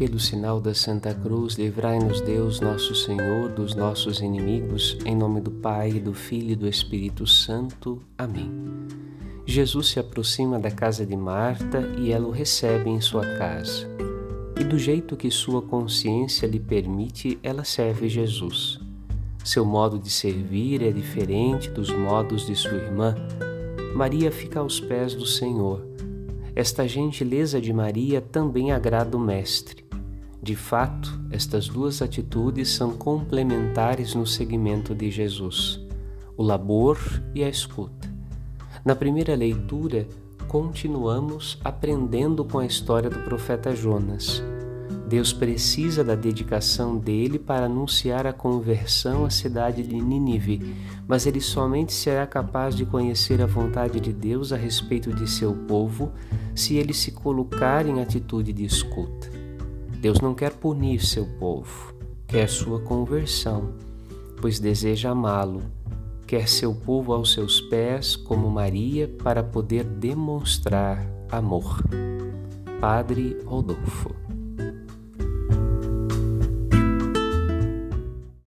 pelo sinal da Santa Cruz, livrai-nos Deus, nosso Senhor, dos nossos inimigos, em nome do Pai, do Filho e do Espírito Santo. Amém. Jesus se aproxima da casa de Marta e ela o recebe em sua casa. E do jeito que sua consciência lhe permite, ela serve Jesus. Seu modo de servir é diferente dos modos de sua irmã. Maria fica aos pés do Senhor. Esta gentileza de Maria também agrada o Mestre. De fato, estas duas atitudes são complementares no seguimento de Jesus: o labor e a escuta. Na primeira leitura, continuamos aprendendo com a história do profeta Jonas. Deus precisa da dedicação dele para anunciar a conversão à cidade de Nínive, mas ele somente será capaz de conhecer a vontade de Deus a respeito de seu povo se ele se colocar em atitude de escuta. Deus não quer punir seu povo, quer sua conversão, pois deseja amá-lo. Quer seu povo aos seus pés, como Maria, para poder demonstrar amor. Padre Rodolfo